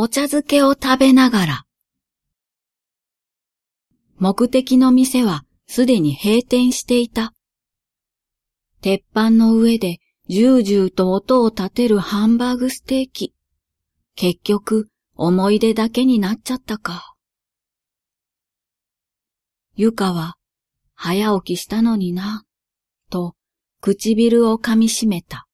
お茶漬けを食べながら。目的の店はすでに閉店していた。鉄板の上でジュージューと音を立てるハンバーグステーキ。結局、思い出だけになっちゃったか。ゆかは、早起きしたのにな、と唇を噛みしめた。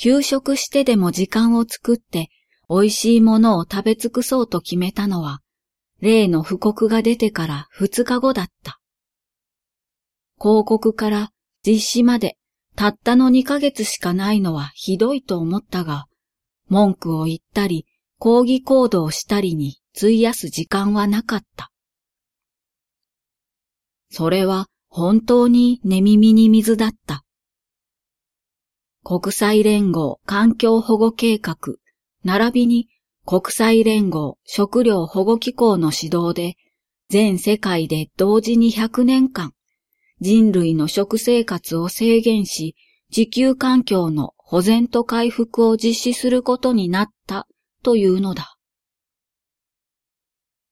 休食してでも時間を作って美味しいものを食べ尽くそうと決めたのは、例の布告が出てから二日後だった。広告から実施までたったの二ヶ月しかないのはひどいと思ったが、文句を言ったり抗議行動したりに費やす時間はなかった。それは本当に寝耳に水だった。国際連合環境保護計画、並びに国際連合食料保護機構の指導で、全世界で同時に100年間、人類の食生活を制限し、地球環境の保全と回復を実施することになったというのだ。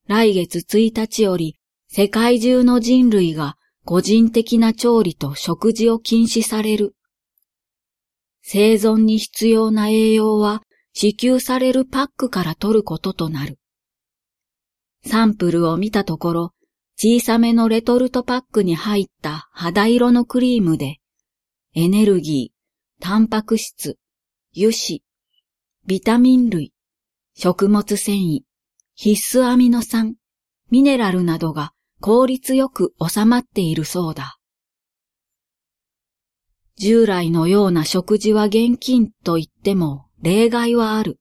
来月1日より世界中の人類が個人的な調理と食事を禁止される。生存に必要な栄養は支給されるパックから取ることとなる。サンプルを見たところ、小さめのレトルトパックに入った肌色のクリームで、エネルギー、タンパク質、油脂、ビタミン類、食物繊維、必須アミノ酸、ミネラルなどが効率よく収まっているそうだ。従来のような食事は現金と言っても例外はある。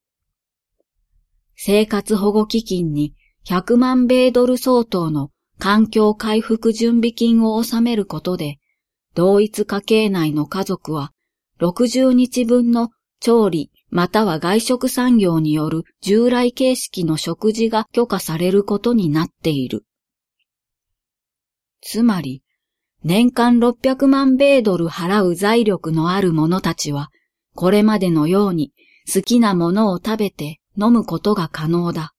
生活保護基金に100万米ドル相当の環境回復準備金を納めることで、同一家系内の家族は60日分の調理または外食産業による従来形式の食事が許可されることになっている。つまり、年間600万米ドル払う財力のある者たちは、これまでのように好きなものを食べて飲むことが可能だ。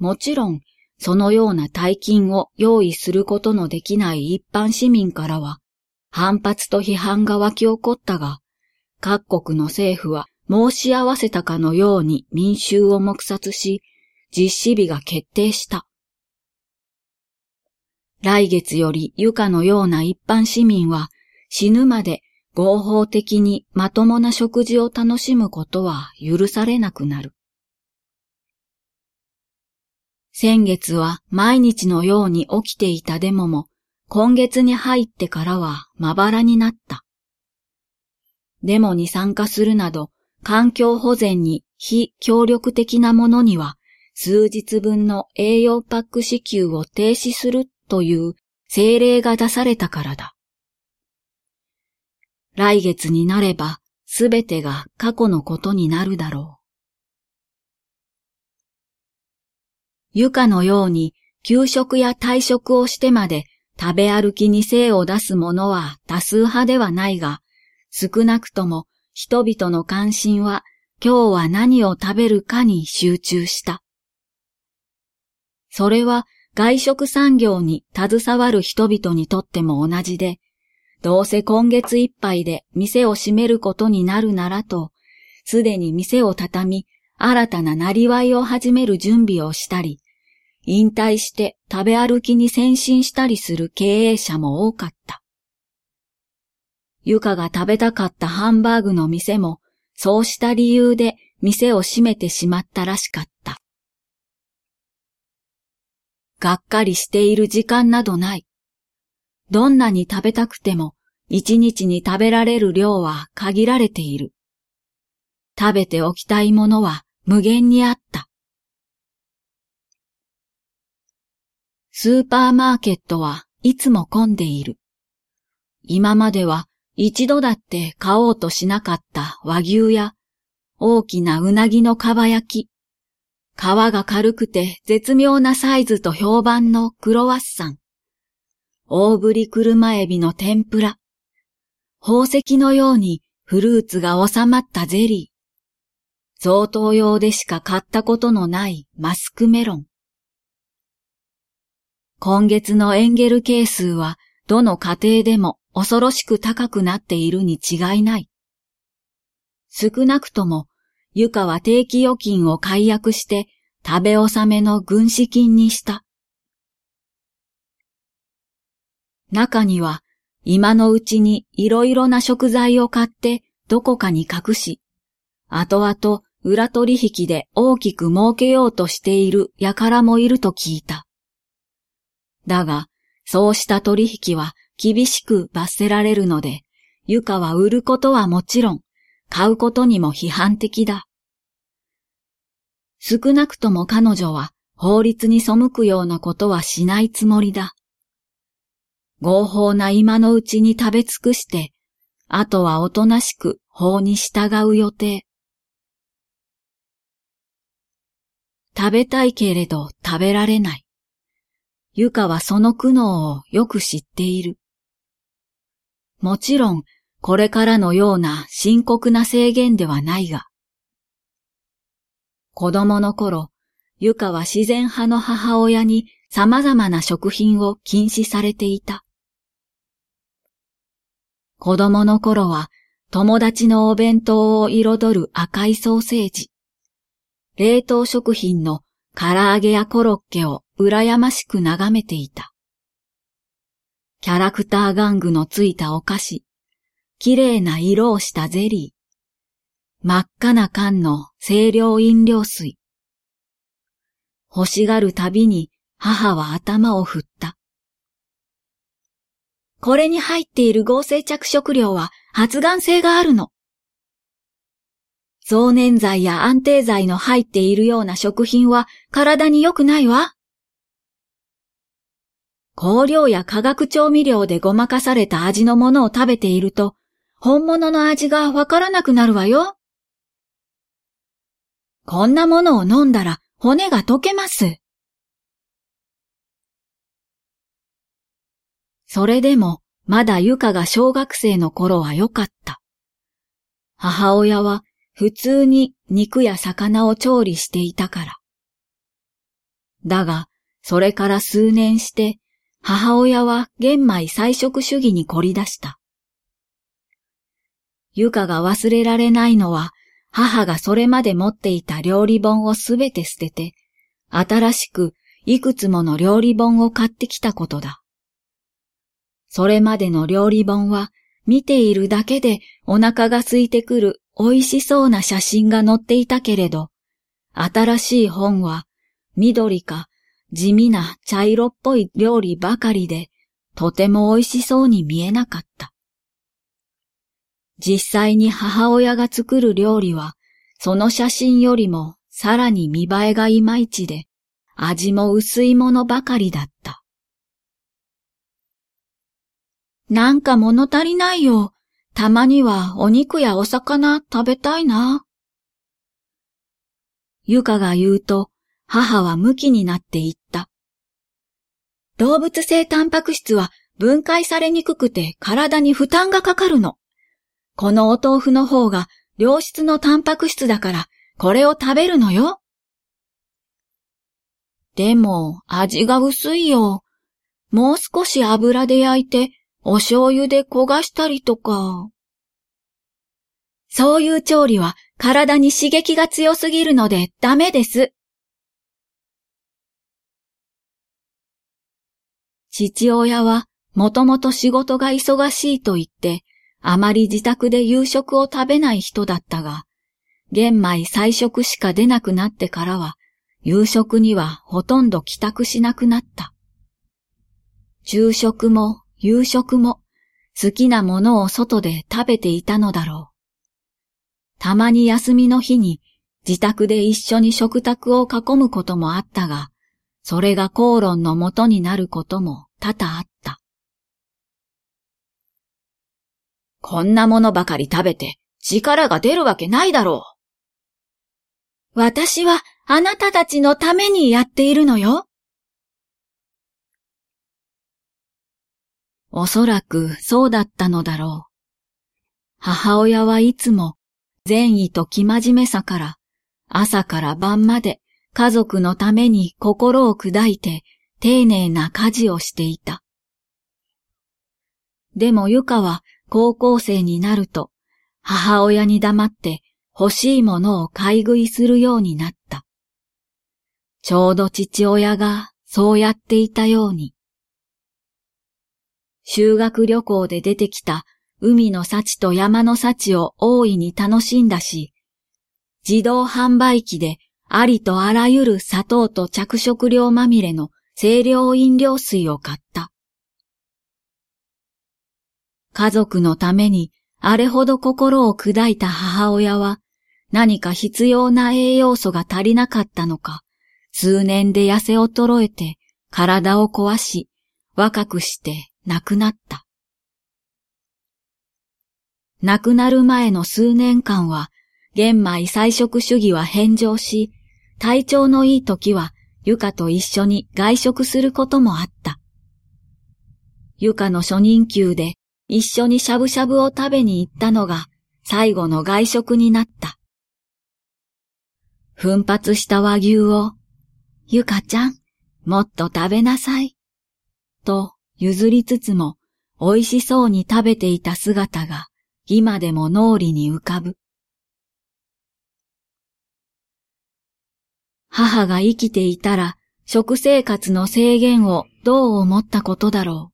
もちろん、そのような大金を用意することのできない一般市民からは、反発と批判が湧き起こったが、各国の政府は申し合わせたかのように民衆を黙殺し、実施日が決定した。来月よりゆかのような一般市民は死ぬまで合法的にまともな食事を楽しむことは許されなくなる。先月は毎日のように起きていたデモも今月に入ってからはまばらになった。デモに参加するなど環境保全に非協力的なものには数日分の栄養パック支給を停止するという政令が出されたからだ。来月になればすべてが過去のことになるだろう。ゆかのように休食や退食をしてまで食べ歩きに精を出す者は多数派ではないが、少なくとも人々の関心は今日は何を食べるかに集中した。それは外食産業に携わる人々にとっても同じで、どうせ今月いっぱいで店を閉めることになるならと、すでに店を畳み、新たななりわいを始める準備をしたり、引退して食べ歩きに先進したりする経営者も多かった。ゆかが食べたかったハンバーグの店も、そうした理由で店を閉めてしまったらしかった。がっかりしている時間などない。どんなに食べたくても、一日に食べられる量は限られている。食べておきたいものは無限にあった。スーパーマーケットはいつも混んでいる。今までは一度だって買おうとしなかった和牛や大きなうなぎのかば焼き、皮が軽くて絶妙なサイズと評判のクロワッサン。大ぶり車エビの天ぷら。宝石のようにフルーツが収まったゼリー、贈答用でしか買ったことのないマスクメロン。今月のエンゲル係数はどの家庭でも恐ろしく高くなっているに違いない。少なくとも、ゆかは定期預金を解約して食べ納めの軍資金にした。中には、今のうちにいろいろな食材を買ってどこかに隠し、後々裏取引で大きく儲けようとしている輩もいると聞いた。だが、そうした取引は厳しく罰せられるので、ゆかは売ることはもちろん、買うことにも批判的だ。少なくとも彼女は法律に背くようなことはしないつもりだ。合法な今のうちに食べ尽くして、あとはおとなしく法に従う予定。食べたいけれど食べられない。ゆかはその苦悩をよく知っている。もちろん、これからのような深刻な制限ではないが。子供の頃、ゆかは自然派の母親に様々な食品を禁止されていた。子供の頃は友達のお弁当を彩る赤いソーセージ、冷凍食品の唐揚げやコロッケを羨ましく眺めていた。キャラクター玩具のついたお菓子、綺麗な色をしたゼリー、真っ赤な缶の清涼飲料水。欲しがるたびに母は頭を振った。これに入っている合成着色料は発がん性があるの。増粘剤や安定剤の入っているような食品は体に良くないわ。香料や化学調味料でごまかされた味のものを食べていると、本物の味がわからなくなるわよ。こんなものを飲んだら骨が溶けます。それでも、まだゆかが小学生の頃は良かった。母親は普通に肉や魚を調理していたから。だが、それから数年して、母親は玄米菜食主義に凝り出した。ゆかが忘れられないのは、母がそれまで持っていた料理本をすべて捨てて、新しくいくつもの料理本を買ってきたことだ。それまでの料理本は見ているだけでお腹が空いてくる美味しそうな写真が載っていたけれど、新しい本は緑か地味な茶色っぽい料理ばかりでとても美味しそうに見えなかった。実際に母親が作る料理はその写真よりもさらに見栄えがいまいちで味も薄いものばかりだった。なんか物足りないよ。たまにはお肉やお魚食べたいな。ゆかが言うと、母は向きになって言った。動物性タンパク質は分解されにくくて体に負担がかかるの。このお豆腐の方が良質のタンパク質だから、これを食べるのよ。でも、味が薄いよ。もう少し油で焼いてお醤油で焦がしたりとか。そういう調理は体に刺激が強すぎるのでダメです。父親はもともと仕事が忙しいと言って、あまり自宅で夕食を食べない人だったが、玄米菜食しか出なくなってからは、夕食にはほとんど帰宅しなくなった。昼食も夕食も好きなものを外で食べていたのだろう。たまに休みの日に自宅で一緒に食卓を囲むこともあったが、それが口論のもとになることも多々あった。こんなものばかり食べて力が出るわけないだろう。私はあなたたちのためにやっているのよ。おそらくそうだったのだろう。母親はいつも善意と生真面目さから朝から晩まで家族のために心を砕いて丁寧な家事をしていた。でもゆかは高校生になると母親に黙って欲しいものを買い食いするようになった。ちょうど父親がそうやっていたように。修学旅行で出てきた海の幸と山の幸を大いに楽しんだし、自動販売機でありとあらゆる砂糖と着色料まみれの清涼飲料水を買った。家族のためにあれほど心を砕いた母親は何か必要な栄養素が足りなかったのか、数年で痩せ衰えて体を壊し、若くして亡くなった。亡くなる前の数年間は、玄米菜食主義は返上し、体調のいい時は、ゆかと一緒に外食することもあった。ゆかの初任給で一緒にしゃぶしゃぶを食べに行ったのが最後の外食になった。奮発した和牛を、ゆかちゃん、もっと食べなさい。と譲りつつも美味しそうに食べていた姿が今でも脳裏に浮かぶ。母が生きていたら食生活の制限をどう思ったことだろう。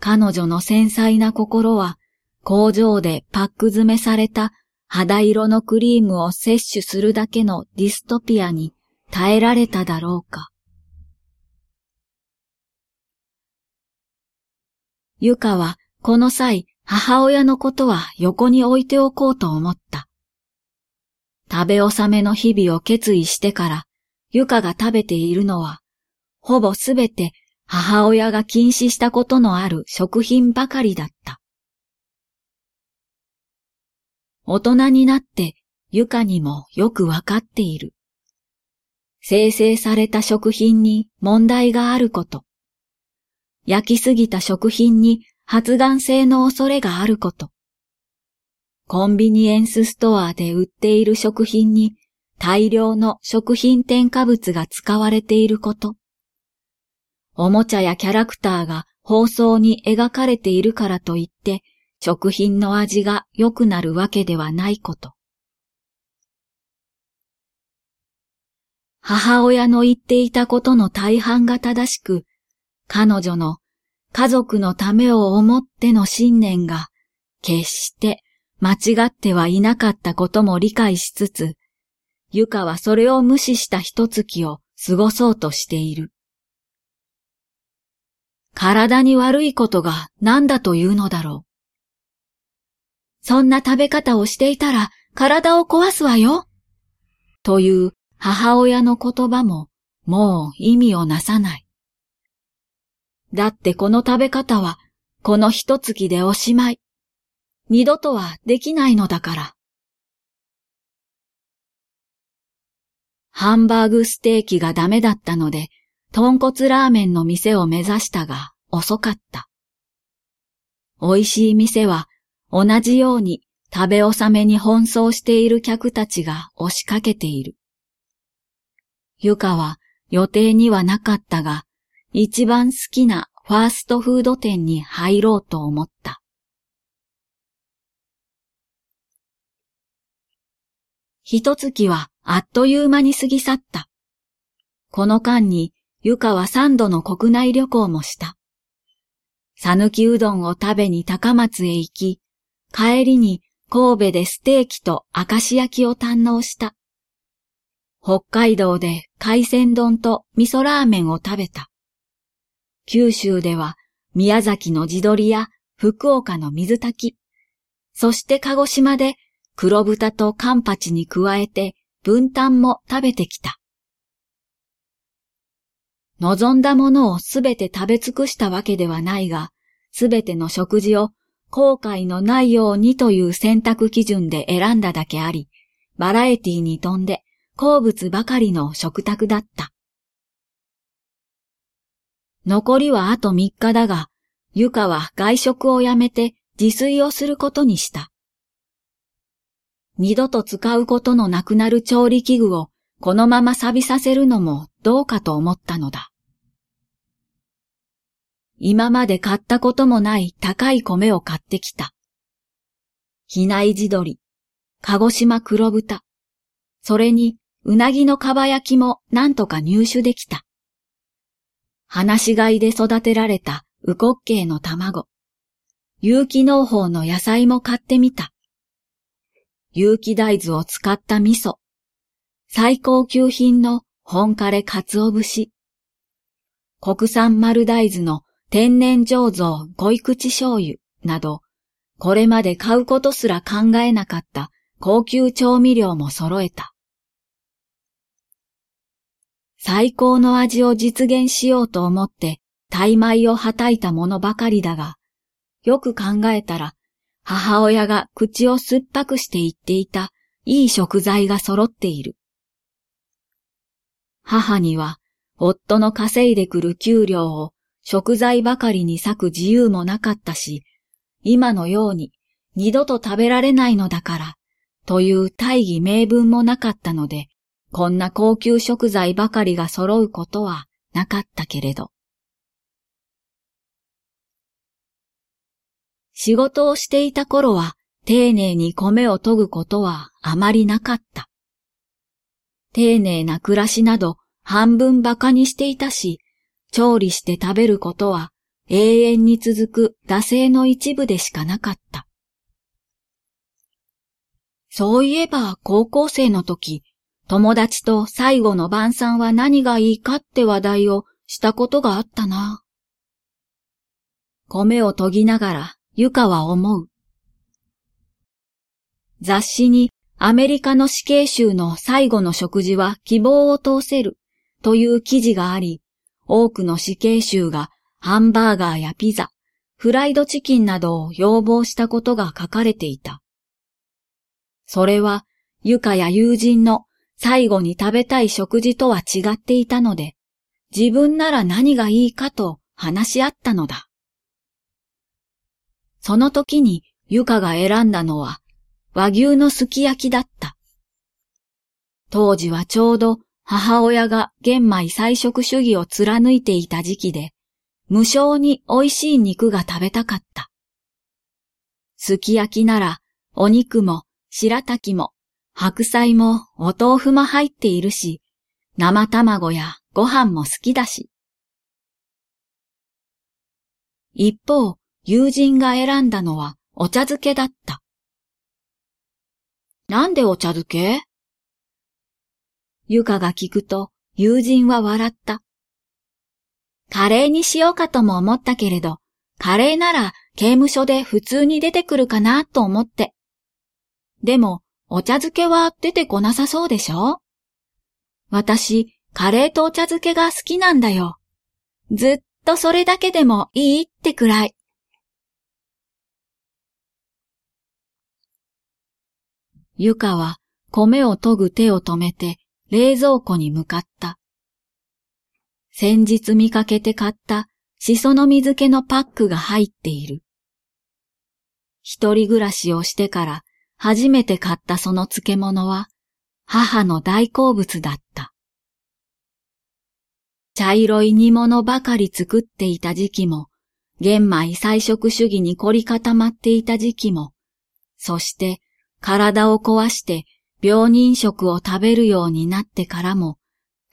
彼女の繊細な心は工場でパック詰めされた肌色のクリームを摂取するだけのディストピアに耐えられただろうか。ゆかはこの際母親のことは横に置いておこうと思った。食べ納めの日々を決意してから、ゆかが食べているのは、ほぼすべて母親が禁止したことのある食品ばかりだった。大人になってゆかにもよくわかっている。生成された食品に問題があること。焼きすぎた食品に発がん性の恐れがあること。コンビニエンスストアで売っている食品に大量の食品添加物が使われていること。おもちゃやキャラクターが放送に描かれているからといって食品の味が良くなるわけではないこと。母親の言っていたことの大半が正しく、彼女の家族のためを思っての信念が決して間違ってはいなかったことも理解しつつ、ゆかはそれを無視した一月を過ごそうとしている。体に悪いことが何だというのだろう。そんな食べ方をしていたら体を壊すわよ。という母親の言葉ももう意味をなさない。だってこの食べ方はこの一月でおしまい。二度とはできないのだから。ハンバーグステーキがダメだったので豚骨ラーメンの店を目指したが遅かった。美味しい店は同じように食べ納めに奔走している客たちが押しかけている。ゆかは予定にはなかったが、一番好きなファーストフード店に入ろうと思った。一月はあっという間に過ぎ去った。この間にゆかは三度の国内旅行もした。さぬきうどんを食べに高松へ行き、帰りに神戸でステーキと明石焼きを堪能した。北海道で海鮮丼と味噌ラーメンを食べた。九州では宮崎の地鶏や福岡の水炊き、そして鹿児島で黒豚とカンパチに加えて分担も食べてきた。望んだものをすべて食べ尽くしたわけではないが、すべての食事を後悔のないようにという選択基準で選んだだけあり、バラエティに富んで好物ばかりの食卓だった。残りはあと3日だが、ゆかは外食をやめて自炊をすることにした。二度と使うことのなくなる調理器具をこのまま錆びさせるのもどうかと思ったのだ。今まで買ったこともない高い米を買ってきた。比内地鶏、鹿児島黒豚、それにうなぎのかば焼きもなんとか入手できた。話し飼いで育てられたウコッケイの卵、有機農法の野菜も買ってみた。有機大豆を使った味噌、最高級品の本枯れ鰹節、国産丸大豆の天然醸造濃い口醤油など、これまで買うことすら考えなかった高級調味料も揃えた。最高の味を実現しようと思って大米をはたいたものばかりだが、よく考えたら母親が口を酸っぱくして言っていたいい食材が揃っている。母には夫の稼いでくる給料を食材ばかりに割く自由もなかったし、今のように二度と食べられないのだから、という大義名分もなかったので、こんな高級食材ばかりが揃うことはなかったけれど。仕事をしていた頃は丁寧に米を研ぐことはあまりなかった。丁寧な暮らしなど半分馬鹿にしていたし、調理して食べることは永遠に続く惰性の一部でしかなかった。そういえば高校生の時、友達と最後の晩餐は何がいいかって話題をしたことがあったな。米を研ぎながらゆかは思う。雑誌にアメリカの死刑囚の最後の食事は希望を通せるという記事があり、多くの死刑囚がハンバーガーやピザ、フライドチキンなどを要望したことが書かれていた。それは、ゆかや友人の最後に食べたい食事とは違っていたので、自分なら何がいいかと話し合ったのだ。その時にゆかが選んだのは和牛のすき焼きだった。当時はちょうど母親が玄米菜食主義を貫いていた時期で、無償に美味しい肉が食べたかった。すき焼きならお肉も白滝も白菜もお豆腐も入っているし、生卵やご飯も好きだし。一方、友人が選んだのはお茶漬けだった。なんでお茶漬け？ゆかが聞くと友人は笑った。カレーにしようかとも思ったけれど、カレーなら刑務所で普通に出てくるかなと思って。でも、お茶漬けは出てこなさそうでしょ？私、カレーとお茶漬けが好きなんだよ。ずっとそれだけでもいいってくらい。ゆかは米を研ぐ手を止めて冷蔵庫に向かった。先日見かけて買ったしその水気のパックが入っている。一人暮らしをしてから初めて買ったその漬物は母の大好物だった。茶色い煮物ばかり作っていた時期も、玄米菜食主義に凝り固まっていた時期も、そして体を壊して病人食を食べるようになってからも、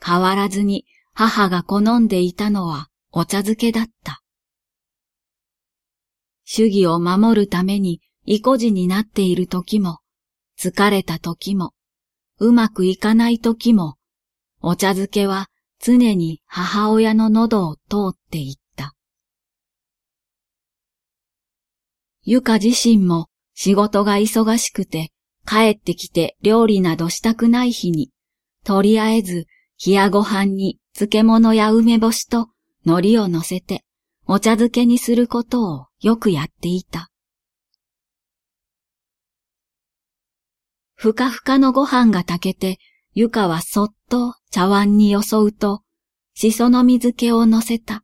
変わらずに母が好んでいたのはお茶漬けだった。主義を守るために意固地になっている時も、疲れた時も、うまくいかない時も、お茶漬けは常に母親の喉を通っていった。ゆか自身も仕事が忙しくて、帰ってきて料理などしたくない日に、とりあえず冷やご飯に漬物や梅干しと海苔を乗せてお茶漬けにすることをよくやっていた。ふかふかのご飯が炊けて、ゆかはそっと茶碗によそうと、しその水気を乗せた。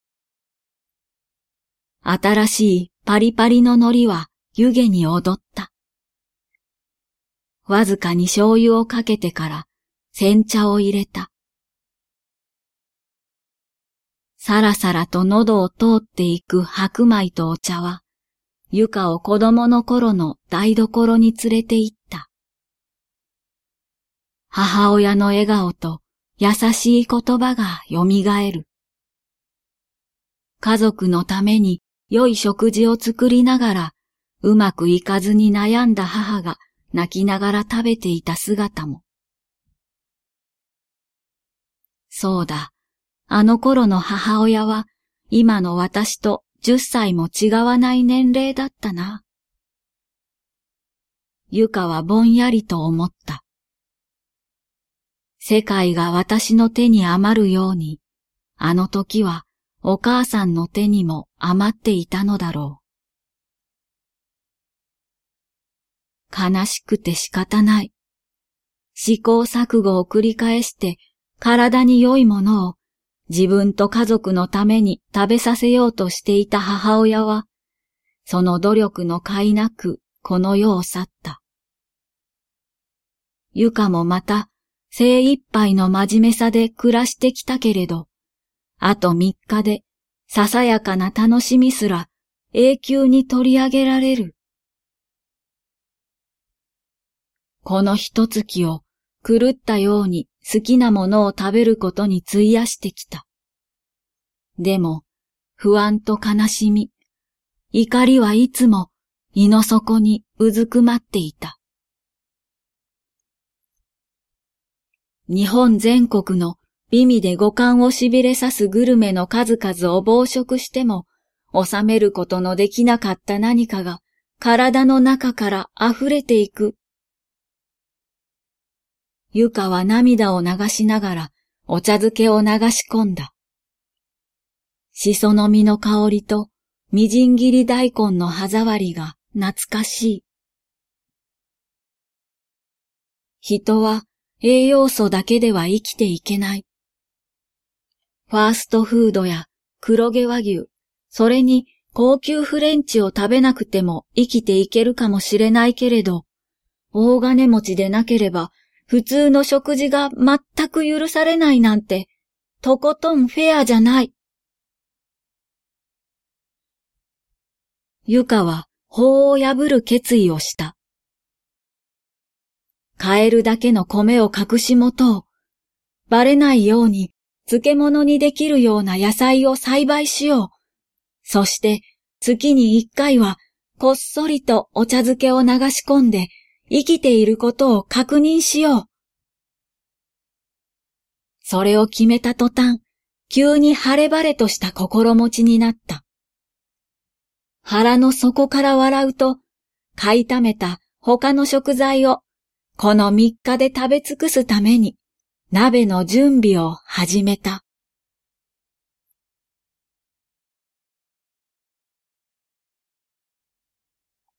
新しいパリパリの海苔は湯気に踊った。わずかに醤油をかけてから煎茶を入れた。さらさらと喉を通っていく白米とお茶は、ゆかを子供の頃の台所に連れて行った。母親の笑顔と優しい言葉が蘇る。家族のために良い食事を作りながら、うまくいかずに悩んだ母が泣きながら食べていた姿も。そうだ、あの頃の母親は今の私と十歳も違わない年齢だったな。ゆかはぼんやりと思った。世界が私の手に余るように、あの時はお母さんの手にも余っていたのだろう。悲しくて仕方ない。試行錯誤を繰り返して体に良いものを自分と家族のために食べさせようとしていた母親は、その努力の甲斐なくこの世を去った。ゆかもまた精一杯の真面目さで暮らしてきたけれど、あと三日でささやかな楽しみすら永久に取り上げられる。この一月を狂ったように好きなものを食べることに費やしてきた。でも、不安と悲しみ、怒りはいつも胃の底にうずくまっていた。日本全国の美味で五感を痺れさすグルメの数々を暴食しても、収めることのできなかった何かが体の中から溢れていく。ゆかは涙を流しながらお茶漬けを流し込んだ。しその実の香りとみじん切り大根の歯触りが懐かしい。人は栄養素だけでは生きていけない。ファーストフードや黒毛和牛、それに高級フレンチを食べなくても生きていけるかもしれないけれど、大金持ちでなければ普通の食事が全く許されないなんて、とことんフェアじゃない。ゆかは法を破る決意をした。買えるだけの米を隠し持とう。バレないように漬物にできるような野菜を栽培しよう。そして月に一回はこっそりとお茶漬けを流し込んで生きていることを確認しよう。それを決めた途端、急に晴れ晴れとした心持ちになった。腹の底から笑うと、買いためた他の食材をこの三日で食べ尽くすために鍋の準備を始めた。